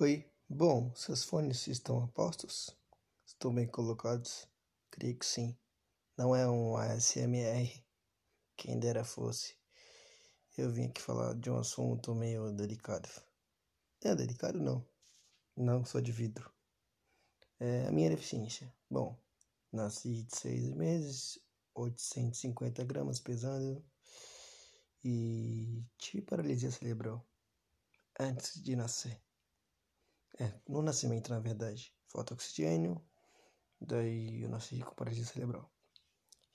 Oi, bom, seus fones estão a postos? Estão bem colocados? Creio que sim. Não é um ASMR, quem dera fosse. Eu vim aqui falar de um assunto meio delicado. É delicado não. Não sou de vidro. É a minha deficiência. Bom, nasci de seis meses, 850 gramas pesando e tive paralisia cerebral antes de nascer. É, no nascimento, na verdade. Falta oxigênio, daí eu nasci com paralisia cerebral.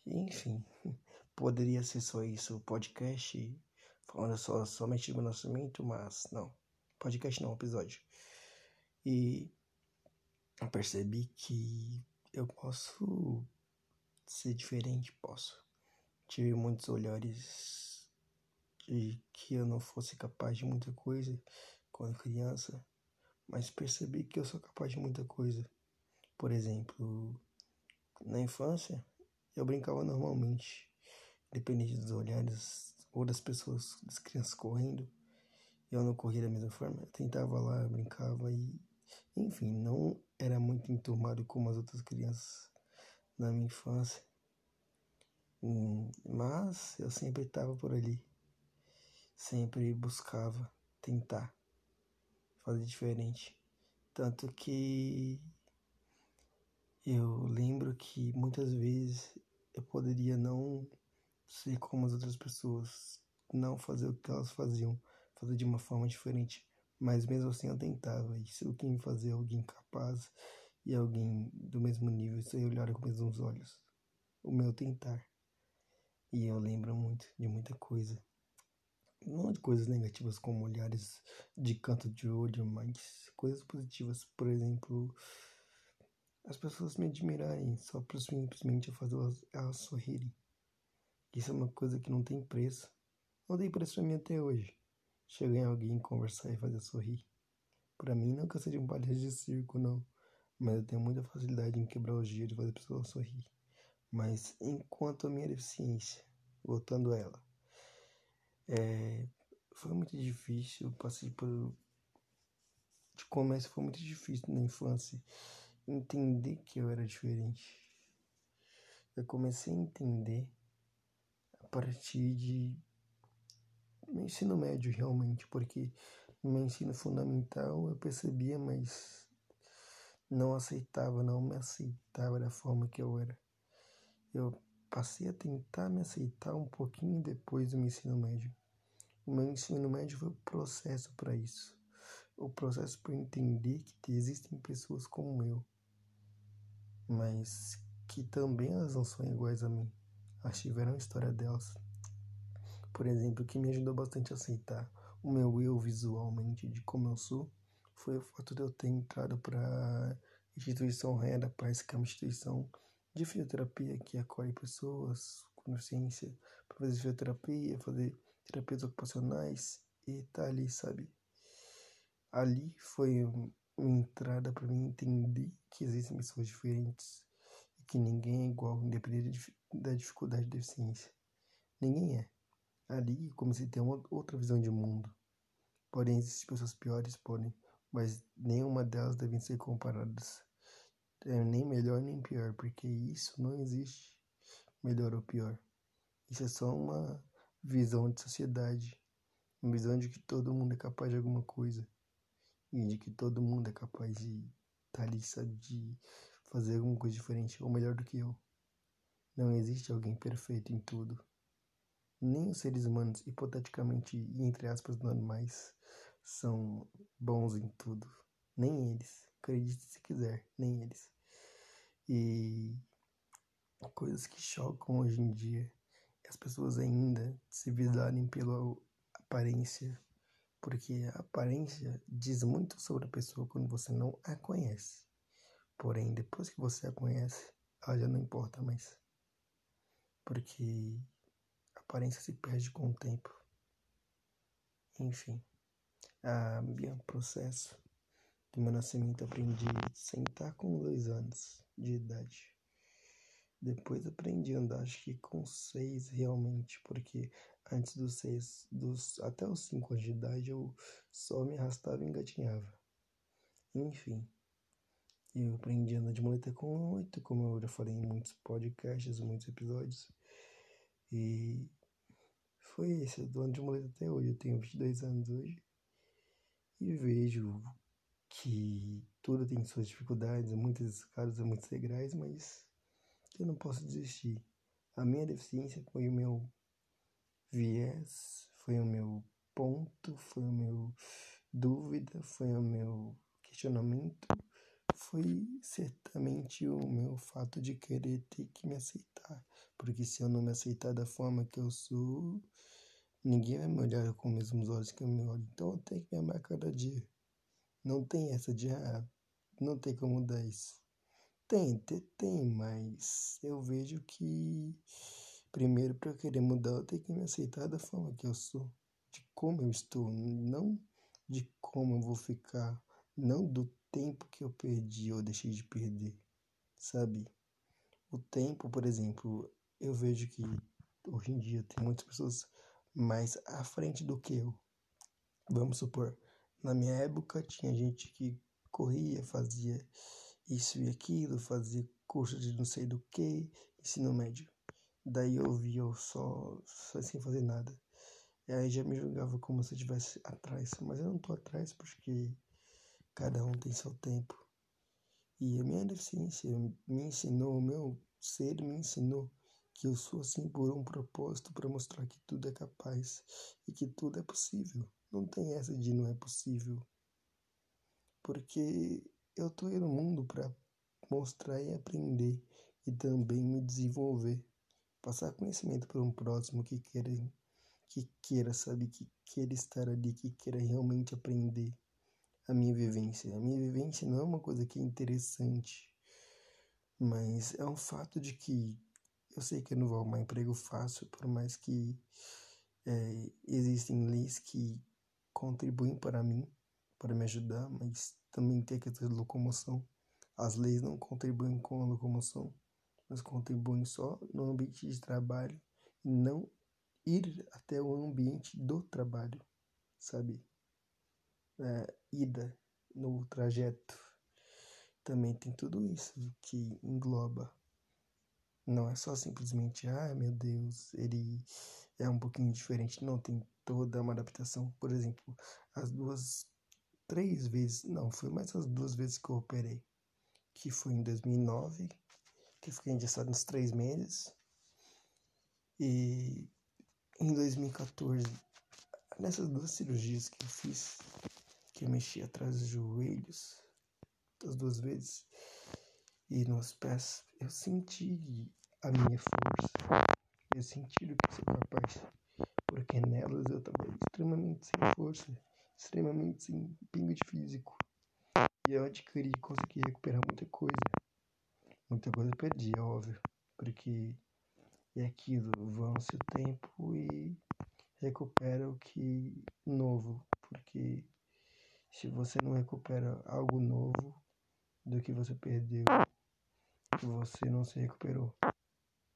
Enfim, poderia ser só isso, o podcast, falando só, somente do meu nascimento, mas não. Podcast não, episódio. E eu percebi que eu posso ser diferente, posso. Tive muitos olhares de que eu não fosse capaz de muita coisa quando criança mas percebi que eu sou capaz de muita coisa. Por exemplo, na infância, eu brincava normalmente, independente dos olhares ou das pessoas, das crianças correndo. Eu não corria da mesma forma, eu tentava lá, eu brincava e, enfim, não era muito enturmado como as outras crianças na minha infância. Hum, mas eu sempre estava por ali, sempre buscava tentar fazer diferente. Tanto que eu lembro que muitas vezes eu poderia não ser como as outras pessoas, não fazer o que elas faziam, fazer de uma forma diferente, mas mesmo assim eu tentava. Isso o que me fazia alguém capaz e alguém do mesmo nível, isso aí olhar com os mesmos olhos. O meu tentar. E eu lembro muito de muita coisa não de coisas negativas como olhares de canto de olho, mas coisas positivas. Por exemplo, as pessoas me admirarem só por simplesmente eu fazer elas, elas sorrirem. Isso é uma coisa que não tem preço. Não tem preço pra mim até hoje. Chegar em alguém, conversar e fazer sorrir. Para mim, nunca seria um palhaço de circo, não. Mas eu tenho muita facilidade em quebrar o gelo e fazer a pessoa sorrir. Mas enquanto a minha deficiência, voltando a ela, é, foi muito difícil, passei por. De começo foi muito difícil na infância entender que eu era diferente. Eu comecei a entender a partir de no ensino médio realmente, porque no meu ensino fundamental eu percebia, mas não aceitava, não me aceitava da forma que eu era. Eu Passei a tentar me aceitar um pouquinho depois do meu ensino médio. O meu ensino médio foi o processo para isso. O processo para entender que existem pessoas como eu, mas que também elas não são iguais a mim. Elas tiveram a história delas. Por exemplo, o que me ajudou bastante a aceitar o meu eu visualmente de como eu sou foi o fato de eu ter entrado para instituição Rainha da que é uma instituição de fisioterapia que acolhe pessoas com deficiência para fazer fisioterapia, fazer terapias ocupacionais e tá ali, sabe? Ali foi uma entrada para mim entender que existem pessoas diferentes e que ninguém é igual, independente da dificuldade da deficiência. Ninguém é. Ali comecei a ter uma outra visão de mundo. Podem existir pessoas piores, podem, mas nenhuma delas devem ser comparadas é nem melhor nem pior, porque isso não existe melhor ou pior. Isso é só uma visão de sociedade, uma visão de que todo mundo é capaz de alguma coisa e de que todo mundo é capaz de estar tá ali, sabe, de fazer alguma coisa diferente ou melhor do que eu. Não existe alguém perfeito em tudo. Nem os seres humanos, hipoteticamente e entre aspas normais, são bons em tudo. Nem eles. Acredite se quiser, nem eles. E coisas que chocam hoje em dia é as pessoas ainda se visarem pela aparência, porque a aparência diz muito sobre a pessoa quando você não a conhece. Porém, depois que você a conhece, ela já não importa mais. Porque a aparência se perde com o tempo. Enfim, a meu processo do meu nascimento aprendi a sentar com dois anos de idade. Depois aprendi a andar, acho que com seis realmente, porque antes dos seis, dos, até os cinco anos de idade eu só me arrastava e engatinhava. Enfim, eu aprendi a andar de muleta com oito, como eu já falei em muitos podcasts, muitos episódios. E foi esse, eu andando de muleta até hoje, eu tenho 22 anos hoje. E vejo que tudo tem suas dificuldades, muitas escadas, muitos degraus, mas eu não posso desistir. A minha deficiência foi o meu viés, foi o meu ponto, foi o meu dúvida, foi o meu questionamento, foi certamente o meu fato de querer ter que me aceitar. Porque se eu não me aceitar da forma que eu sou, ninguém vai me olhar com os mesmos olhos que eu me olho. Então eu tenho que me amar cada dia. Não tem essa de, ah, não tem como mudar isso. Tem, tem, tem, mas eu vejo que primeiro para eu querer mudar eu tenho que me aceitar da forma que eu sou, de como eu estou, não de como eu vou ficar, não do tempo que eu perdi ou deixei de perder, sabe? O tempo, por exemplo, eu vejo que hoje em dia tem muitas pessoas mais à frente do que eu. Vamos supor, na minha época tinha gente que corria, fazia isso e aquilo, fazia curso de não sei do que, ensino médio. Daí eu via eu só, só sem fazer nada. E aí já me julgava como se eu estivesse atrás. Mas eu não tô atrás porque cada um tem seu tempo. E a minha deficiência me ensinou, o meu ser me ensinou que eu sou assim por um propósito para mostrar que tudo é capaz e que tudo é possível. Não tem essa de não é possível. Porque eu tô aí no mundo para mostrar e aprender e também me desenvolver, passar conhecimento para um próximo que queira que queira, sabe, que queira estar ali, que queira realmente aprender a minha vivência. A minha vivência não é uma coisa que é interessante, mas é um fato de que eu sei que eu não vou arrumar emprego fácil, por mais que é, existem leis que contribuem para mim, para me ajudar, mas também tem a questão de locomoção. As leis não contribuem com a locomoção, mas contribuem só no ambiente de trabalho e não ir até o ambiente do trabalho, sabe? É, ida no trajeto. Também tem tudo isso que engloba. Não é só simplesmente, ah, meu Deus, ele é um pouquinho diferente. Não, tem toda uma adaptação. Por exemplo, as duas três vezes, não, foi mais as duas vezes que eu operei, que foi em 2009, que fiquei engessado nos três meses, e em 2014, nessas duas cirurgias que eu fiz, que eu mexi atrás dos joelhos, das duas vezes, e nos pés, eu senti a minha força, eu senti o que sou capaz, porque nelas eu estava extremamente sem força extremamente sem pingo de físico. E eu adquiri e consegui recuperar muita coisa. Muita coisa eu perdi, é óbvio. Porque é aquilo, vão-se o tempo e recupera o que novo. Porque se você não recupera algo novo do que você perdeu, você não se recuperou.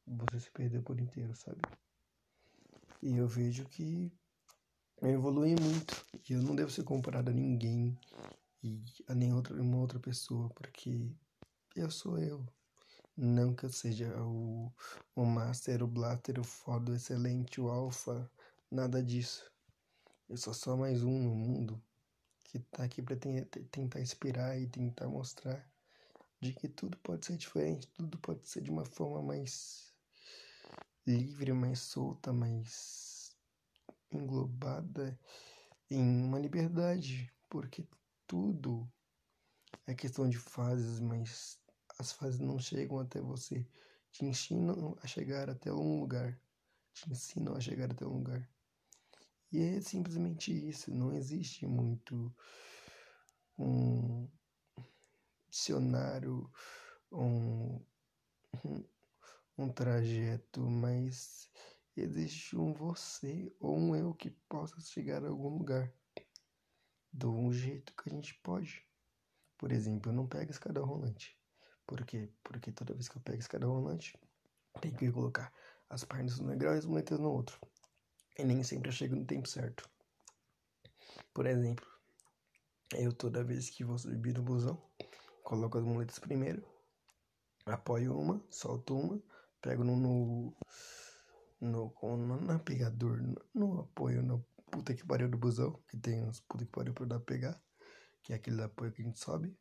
Você se perdeu por inteiro, sabe? E eu vejo que eu evolui muito e eu não devo ser comparado a ninguém e a nenhuma outra, pessoa, porque eu sou eu. Não que eu seja o, o Master, o Blatter, o foda, o excelente, o Alpha, nada disso. Eu sou só mais um no mundo que tá aqui para tentar inspirar e tentar mostrar de que tudo pode ser diferente, tudo pode ser de uma forma mais livre, mais solta, mais englobada em uma liberdade, porque tudo é questão de fases, mas as fases não chegam até você, te ensinam a chegar até um lugar, te ensinam a chegar até um lugar. E é simplesmente isso, não existe muito um dicionário, um, um trajeto, mas existe um você ou um eu que possa chegar a algum lugar do um jeito que a gente pode. Por exemplo, eu não pego escada rolante. Por quê? Porque toda vez que eu pego escada rolante, tem que colocar as pernas no degrau e as muletas no outro. E nem sempre eu chego no tempo certo. Por exemplo, Eu toda vez que vou subir no busão, coloco as muletas primeiro, apoio uma, solto uma, pego no, no, no, no no, no apoio, no puta que pariu do busão, que tem uns puta que pariu pra dar pegar, que é aquele apoio que a gente sobe,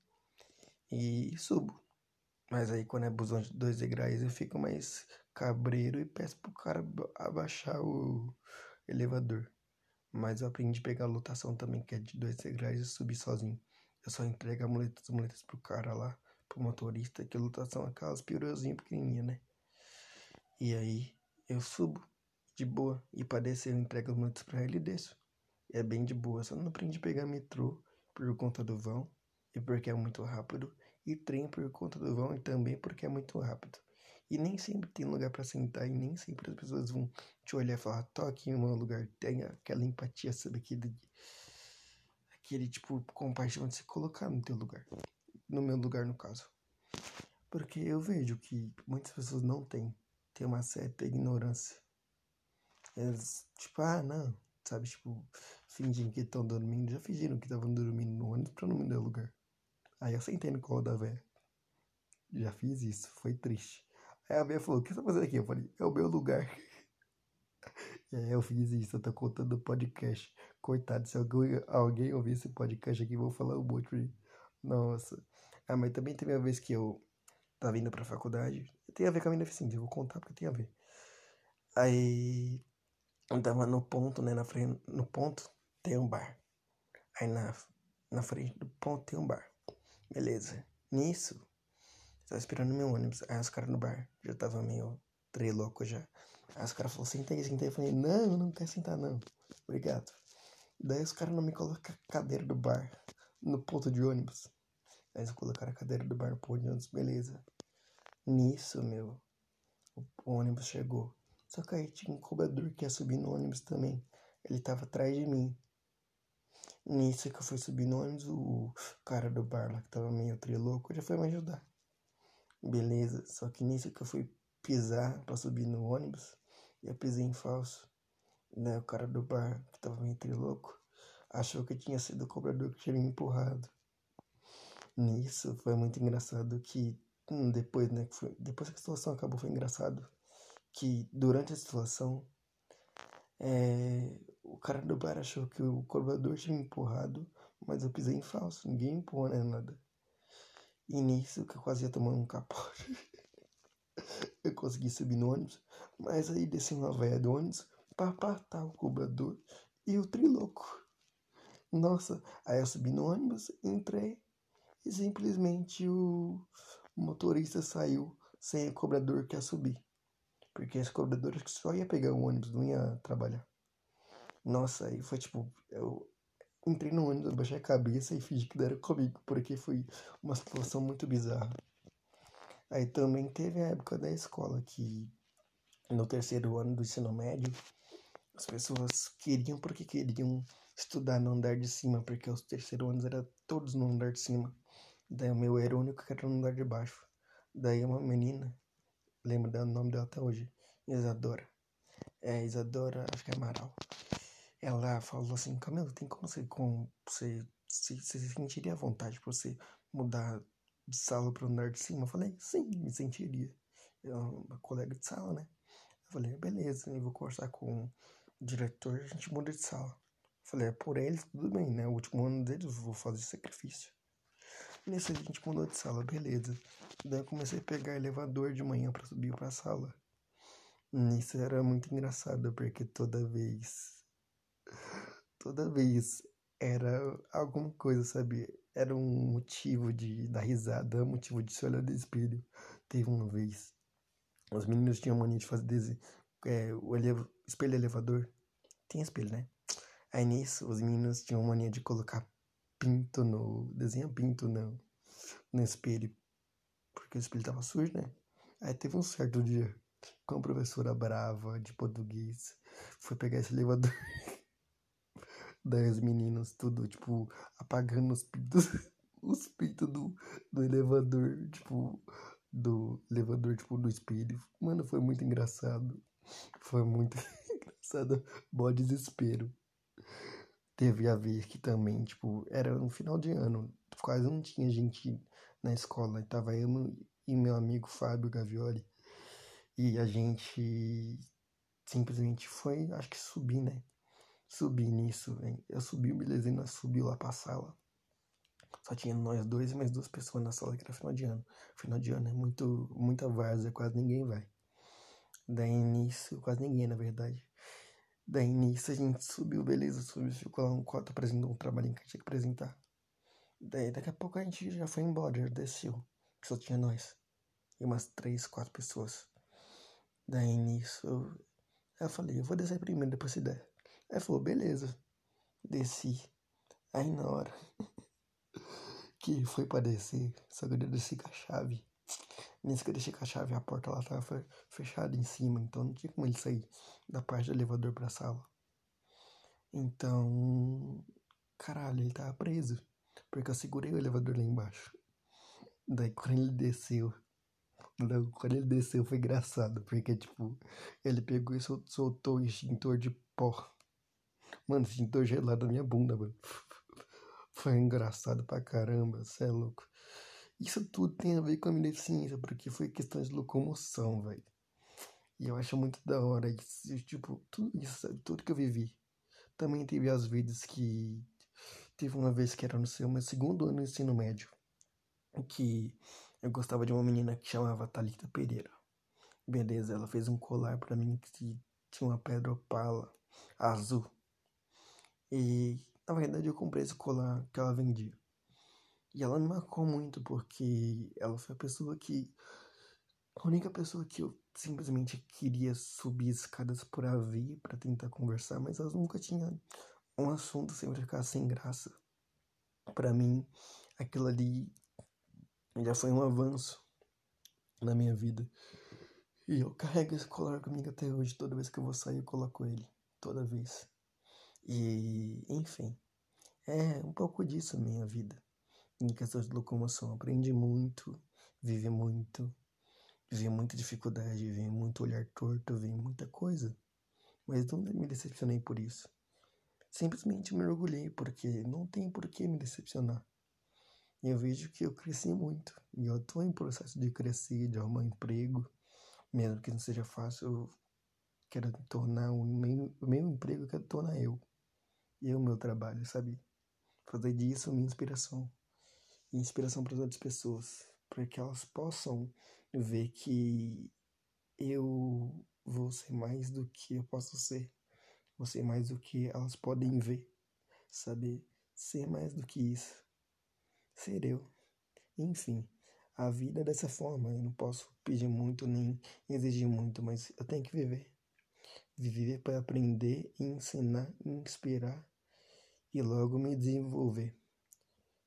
e subo. Mas aí quando é busão de dois degraus eu fico mais cabreiro e peço pro cara abaixar o elevador. Mas eu aprendi a pegar a lotação também, que é de dois degraus e subir sozinho. Eu só entrego as muletas, as muletas pro cara lá, pro motorista, que a lotação é aquelas piruzinhas pequenininhas, né? E aí eu subo de boa. E pra descer eu entrego as muletas pra ele e desço. É bem de boa. Só não aprendi a pegar metrô por conta do vão e porque é muito rápido. E trem por conta do vão e também porque é muito rápido. E nem sempre tem lugar para sentar e nem sempre as pessoas vão te olhar e falar, toque em um lugar, tenha aquela empatia, sabe? Aquele, aquele tipo, compaixão de se colocar no teu lugar. No meu lugar, no caso. Porque eu vejo que muitas pessoas não têm. Tem uma certa ignorância. Eles, tipo, ah, não. Sabe, tipo, fingem que estão dormindo. Já fingiram que estavam dormindo no ônibus pra não me dar lugar. Aí eu sentei no colo da véia. Já fiz isso, foi triste. Aí a véia falou: O que você tá fazendo aqui? Eu falei: É o meu lugar. E aí eu fiz isso, eu tô contando o podcast. Coitado, se alguém, alguém ouvir esse podcast aqui, vou falar um monte. Nossa. Ah, mas também teve uma vez que eu tava indo pra faculdade. Tem a ver com a minha deficiência, eu vou contar porque tem a ver. Aí eu tava no ponto, né? Na frente, no ponto tem um bar. Aí na, na frente do ponto tem um bar. Beleza. Nisso, tava esperando meu ônibus. Aí os caras no bar já tava meio treloco já. Aí os caras falaram, senta aí, senta aí. Eu falei, não, eu não quero sentar não. Obrigado. Daí os caras não me colocam a cadeira do bar no ponto de ônibus. Aí eles colocaram a cadeira do bar no ponto de ônibus, beleza. Nisso, meu, o ônibus chegou. Só que aí tinha um cobrador que ia subir no ônibus também. Ele tava atrás de mim. Nisso que eu fui subir no ônibus, o cara do bar lá que tava meio trilouco já foi me ajudar. Beleza, só que nisso que eu fui pisar pra subir no ônibus, eu pisei em falso. Né, o cara do bar que tava meio trilouco achou que tinha sido o cobrador que tinha me empurrado. Nisso foi muito engraçado que depois, né, foi, depois que a situação acabou foi engraçado que durante a situação é, o cara do bar achou que o cobrador tinha me empurrado, mas eu pisei em falso, ninguém empurrou nem nada. E nisso que eu quase ia tomar um capote. eu consegui subir no ônibus, mas aí desceu uma velha do ônibus pra apartar o cobrador e o triloco. Nossa, aí eu subi no ônibus, entrei e simplesmente o motorista saiu sem o cobrador que ia subir. Porque esse cobrador só ia pegar o ônibus, não ia trabalhar. Nossa, aí foi tipo, eu entrei no ônibus, baixei a cabeça e fingi que era comigo, porque foi uma situação muito bizarra. Aí também teve a época da escola que no terceiro ano do ensino médio as pessoas queriam porque queriam estudar no andar de cima, porque os terceiros anos eram todos no andar de cima. Daí o meu era o único que era no andar de baixo. Daí uma menina, lembro do nome dela até hoje, Isadora. É, Isadora, acho que é Amaral ela falou assim, Camilo, tem como você, com, você, se, se sentiria à vontade pra você mudar de sala para andar de cima? Eu falei, sim, me sentiria. Eu, uma colega de sala, né? Eu falei, beleza, eu vou conversar com o diretor, a gente muda de sala. Eu falei, é por eles, tudo bem, né? O último ano deles, vou fazer sacrifício. Nisso a gente mudou de sala, beleza. Daí eu comecei a pegar elevador de manhã para subir pra sala. Nisso era muito engraçado, porque toda vez toda vez era alguma coisa, sabe? Era um motivo de dar risada, um motivo de se olhar no espelho. Teve uma vez, os meninos tinham mania de fazer desenho, é, o espelho elevador. Tem espelho, né? Aí nisso, os meninos tinham mania de colocar pinto no. desenho pinto no, no espelho. Porque o espelho tava sujo, né? Aí teve um certo dia com a professora brava de português. Foi pegar esse elevador. das meninas, tudo, tipo, apagando os pintos, os pintos do, do elevador, tipo, do elevador, tipo, do espelho. Mano, foi muito engraçado. Foi muito engraçado. Bom desespero. Teve a ver que também, tipo, era no final de ano, quase não tinha gente na escola, tava eu e meu amigo Fábio Gavioli, e a gente simplesmente foi, acho que subir, né? Subir nisso, hein? eu subi, o Belezina subiu lá pra sala. Só tinha nós dois e mais duas pessoas na sala que era final de ano. Final de ano é muito, muita várzea, quase ninguém vai. Daí nisso, quase ninguém na verdade. Daí nisso a gente subiu, beleza, subiu, ficou lá um quarto apresentando um trabalhinho que tinha que apresentar. Daí daqui a pouco a gente já foi embora, já desceu. Que só tinha nós. E umas três, quatro pessoas. Daí nisso eu, eu falei, eu vou descer primeiro, depois se der. Aí falou, beleza. Desci. Aí na hora que foi pra descer, só que eu desci com a chave. Nisso que eu deixei com a chave, a porta lá tava fechada em cima, então não tinha como ele sair da parte do elevador pra sala. Então, caralho, ele tava preso. Porque eu segurei o elevador lá embaixo. Daí quando ele desceu, quando ele desceu foi engraçado, porque tipo, ele pegou e soltou o extintor de pó. Mano, extintor gelado na minha bunda, mano. Foi engraçado pra caramba, cê é louco. Isso tudo tem a ver com a minha deficiência, porque foi questão de locomoção, velho. E eu acho muito da hora isso, tipo, tudo isso, tudo que eu vivi. Também teve as vidas que teve uma vez que era no seu meu segundo ano do ensino médio, que eu gostava de uma menina que chamava Talita Pereira. Beleza, ela fez um colar para mim que tinha uma pedra opala azul. E na verdade eu comprei esse colar que ela vendia. E ela me marcou muito porque ela foi a pessoa que a única pessoa que eu simplesmente queria subir escadas por AV para tentar conversar, mas ela nunca tinha um assunto sempre ficar sem graça. Para mim, aquilo ali já foi um avanço na minha vida. E eu carrego esse colar comigo até hoje. Toda vez que eu vou sair, eu coloco ele. Toda vez. E, enfim, é um pouco disso a minha vida. Em questão de locomoção, aprendi muito, vivi muito, vi muita dificuldade, vi muito olhar torto, vi muita coisa. Mas não me decepcionei por isso. Simplesmente me orgulhei, porque não tem por que me decepcionar. E eu vejo que eu cresci muito. E eu estou em processo de crescer, de arrumar um emprego. Mesmo que não seja fácil, eu quero tornar o meu, o meu emprego, eu quero tornar eu. E o meu trabalho, sabe? Fazer disso minha inspiração. Inspiração para as outras pessoas. Para que elas possam ver que eu vou ser mais do que eu posso ser. Vou ser mais do que elas podem ver. Saber ser mais do que isso. Ser eu. Enfim, a vida é dessa forma. Eu não posso pedir muito nem exigir muito, mas eu tenho que viver. Viver para aprender, ensinar, inspirar e logo me desenvolver.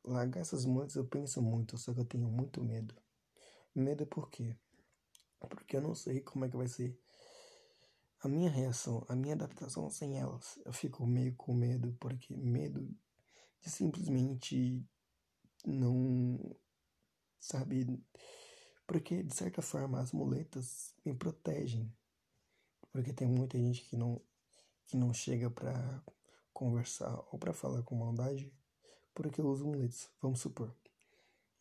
Largar essas montes eu penso muito, só que eu tenho muito medo. Medo por quê? Porque eu não sei como é que vai ser a minha reação, a minha adaptação sem elas. Eu fico meio com medo, porque medo de simplesmente não. Sabe? Porque de certa forma as muletas me protegem. Porque tem muita gente que não, que não chega pra conversar ou para falar com maldade porque eu uso muletas, vamos supor.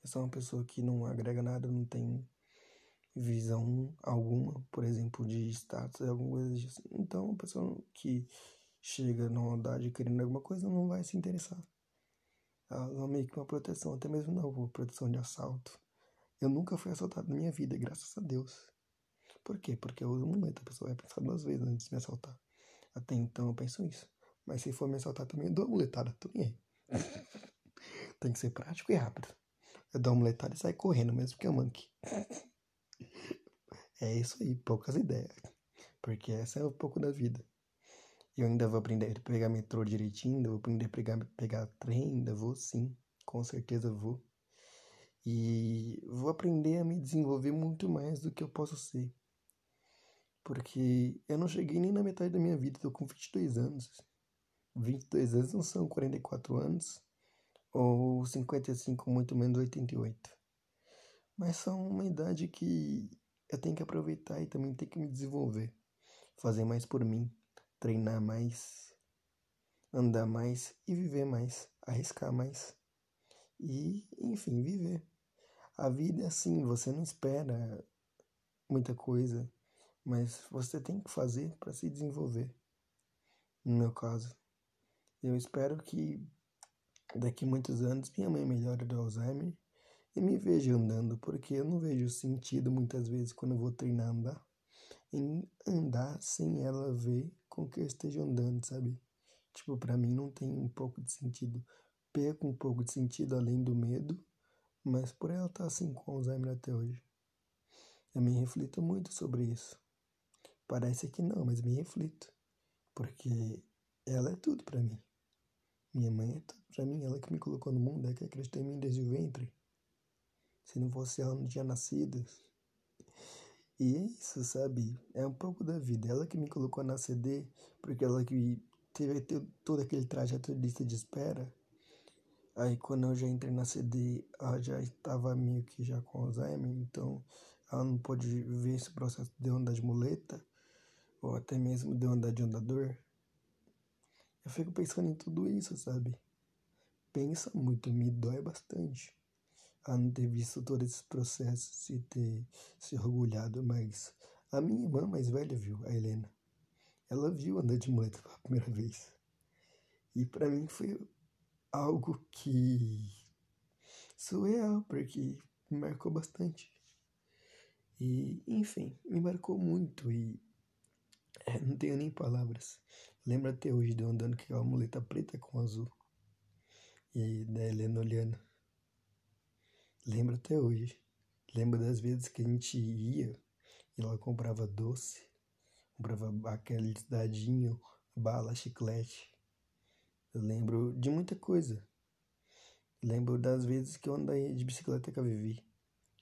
Eu sou uma pessoa que não agrega nada, não tem visão alguma, por exemplo, de status, alguma coisa disso. Então, uma pessoa que chega na maldade querendo alguma coisa não vai se interessar. É meio que uma proteção, até mesmo não, uma proteção de assalto. Eu nunca fui assaltado na minha vida, graças a Deus. Por quê? Porque eu uso muleta, a pessoa vai pensar duas vezes antes de me assaltar. Até então eu penso isso. Mas se for me assaltar também, eu dou a muletada, tô nem. Tem que ser prático e rápido. Eu dou uma muletada e saio correndo, mesmo que eu manque. É isso aí, poucas ideias. Porque essa é um pouco da vida. Eu ainda vou aprender a pegar metrô direitinho, ainda vou aprender a pegar, pegar trem, ainda vou sim, com certeza vou. E vou aprender a me desenvolver muito mais do que eu posso ser. Porque eu não cheguei nem na metade da minha vida, tô com 22 anos. 22 anos não são 44 anos, ou 55, muito menos 88. Mas são uma idade que eu tenho que aproveitar e também tenho que me desenvolver. Fazer mais por mim, treinar mais, andar mais e viver mais, arriscar mais. E, enfim, viver. A vida é assim, você não espera muita coisa, mas você tem que fazer para se desenvolver. No meu caso, eu espero que daqui muitos anos minha mãe melhore do Alzheimer e me veja andando, porque eu não vejo sentido muitas vezes quando eu vou treinar andar em andar sem ela ver com que eu esteja andando, sabe? Tipo, para mim não tem um pouco de sentido. Perco um pouco de sentido além do medo, mas por ela estar tá assim com Alzheimer até hoje. Eu me reflito muito sobre isso. Parece que não, mas me reflito. Porque ela é tudo para mim. Minha mãe é tudo para mim, ela que me colocou no mundo, é que acreditou em mim desde o ventre. Se não fosse ela, não tinha nascido. E é isso, sabe? É um pouco da vida. Ela que me colocou na CD, porque ela que teve todo aquele trajeto de lista de espera. Aí quando eu já entrei na CD, ela já estava meio que já com Alzheimer, então ela não pôde ver esse processo de andar de muleta, ou até mesmo de andar de andador. Eu fico pensando em tudo isso, sabe? Pensa muito, me dói bastante a não ter visto todos esses processos e ter se orgulhado, mas a minha irmã mais velha viu, a Helena. Ela viu andar de muleta pela primeira vez. E para mim foi algo que surreal, porque me marcou bastante. E, enfim, me marcou muito e é, não tenho nem palavras. Lembro até hoje de eu andando com aquela muleta preta com azul. E da Helena olhando. Lembro até hoje. Lembro das vezes que a gente ia e ela comprava doce, comprava aquele dadinho, bala, chiclete. Eu lembro de muita coisa. Lembro das vezes que eu andei de bicicleta com a Vivi.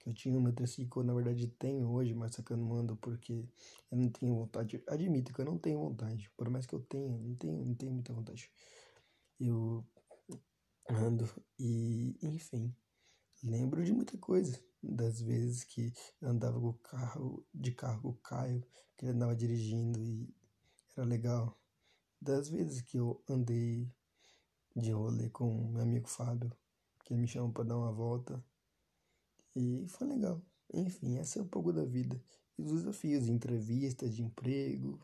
Eu tinha uma triciclo, na verdade tenho hoje, mas só que eu não ando porque eu não tenho vontade. Admito que eu não tenho vontade. Por mais que eu tenha, não tenho, não tenho muita vontade. Eu ando e, enfim. Lembro de muita coisa. Das vezes que eu andava com o carro, de carro com o Caio, que ele andava dirigindo e era legal. Das vezes que eu andei de rolê com meu amigo Fábio, que ele me chamou para dar uma volta. E foi legal. Enfim, essa é um pouco da vida. E os desafios, entrevistas de emprego,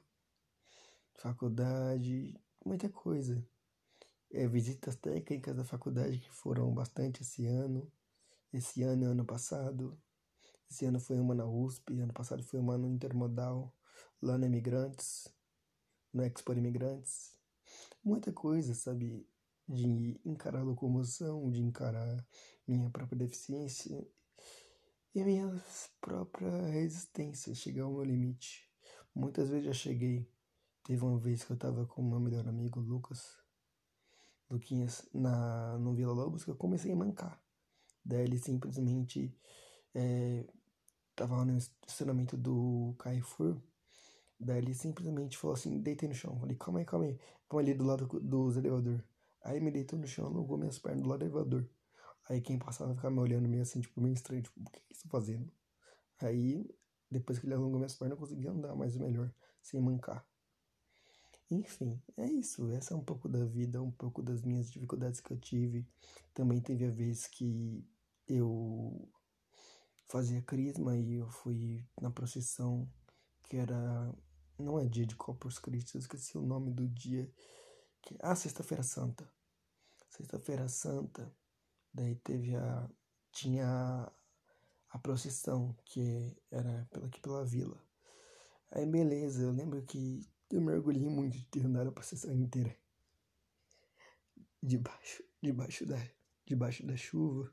faculdade, muita coisa. É, visitas técnicas da faculdade que foram bastante esse ano. Esse ano e ano passado. Esse ano foi uma na USP, ano passado foi uma no Intermodal, lá no Imigrantes, no Expo Imigrantes. Muita coisa, sabe? De encarar a locomoção, de encarar minha própria deficiência e minha própria resistência, chegar ao meu limite. Muitas vezes já cheguei. Teve uma vez que eu tava com o meu melhor amigo, Lucas, Luquinhas, na, no Vila Lobos, que eu comecei a mancar. Daí ele simplesmente é, tava no estacionamento do Carrefour. Daí ele simplesmente falou assim, deitei no chão. Falei, calma aí, calma aí. Vamos ali do lado dos elevador. Aí me deitou no chão, alongou minhas pernas do lado do elevador. Aí quem passava ficava me olhando meio assim, tipo, meio estranho, tipo, o que que você tá fazendo? Aí, depois que ele alongou minhas pernas, eu consegui andar mais melhor, sem mancar. Enfim, é isso. Essa é um pouco da vida, um pouco das minhas dificuldades que eu tive. Também teve a vez que eu fazia crisma e eu fui na procissão que era. Não é dia de Corpus Christi, eu esqueci o nome do dia. Que, ah, Sexta-feira Santa. Sexta-feira Santa. Daí teve a. Tinha a procissão, que era pela, aqui pela vila. Aí beleza, eu lembro que eu mergulhei muito de ter andado a procissão inteira. Debaixo, debaixo da, debaixo da chuva.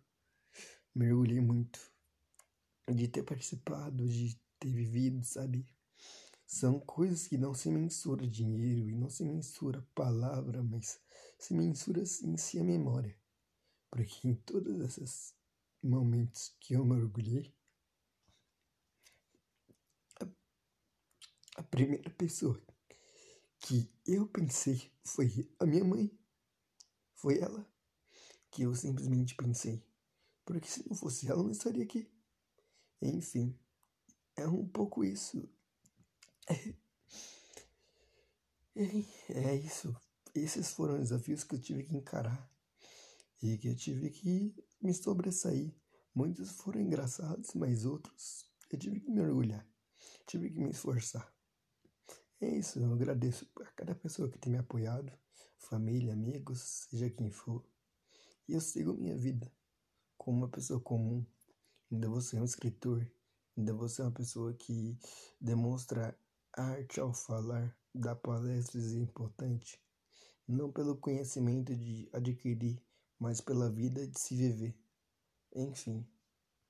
Mergulhei muito. De ter participado, de ter vivido, sabe? São coisas que não se mensura dinheiro e não se mensura palavra, mas se mensura em si a memória. Porque em todos esses momentos que eu mergulhei, a, primeira pessoa que eu pensei foi a minha mãe. Foi ela que eu simplesmente pensei. Porque se não fosse ela, eu não estaria aqui. Enfim, é um pouco isso. É, é, é isso. esses foram desafios que eu tive que encarar e que eu tive que me sobressair. Muitos foram engraçados, mas outros eu tive que me orgulhar, tive que me esforçar. É isso, eu agradeço a cada pessoa que tem me apoiado, família, amigos, seja quem for. E eu sigo minha vida como uma pessoa comum. Ainda vou ser um escritor, ainda vou ser uma pessoa que demonstra arte ao falar, dá palestras é importante, não pelo conhecimento de adquirir, mas pela vida de se viver. Enfim.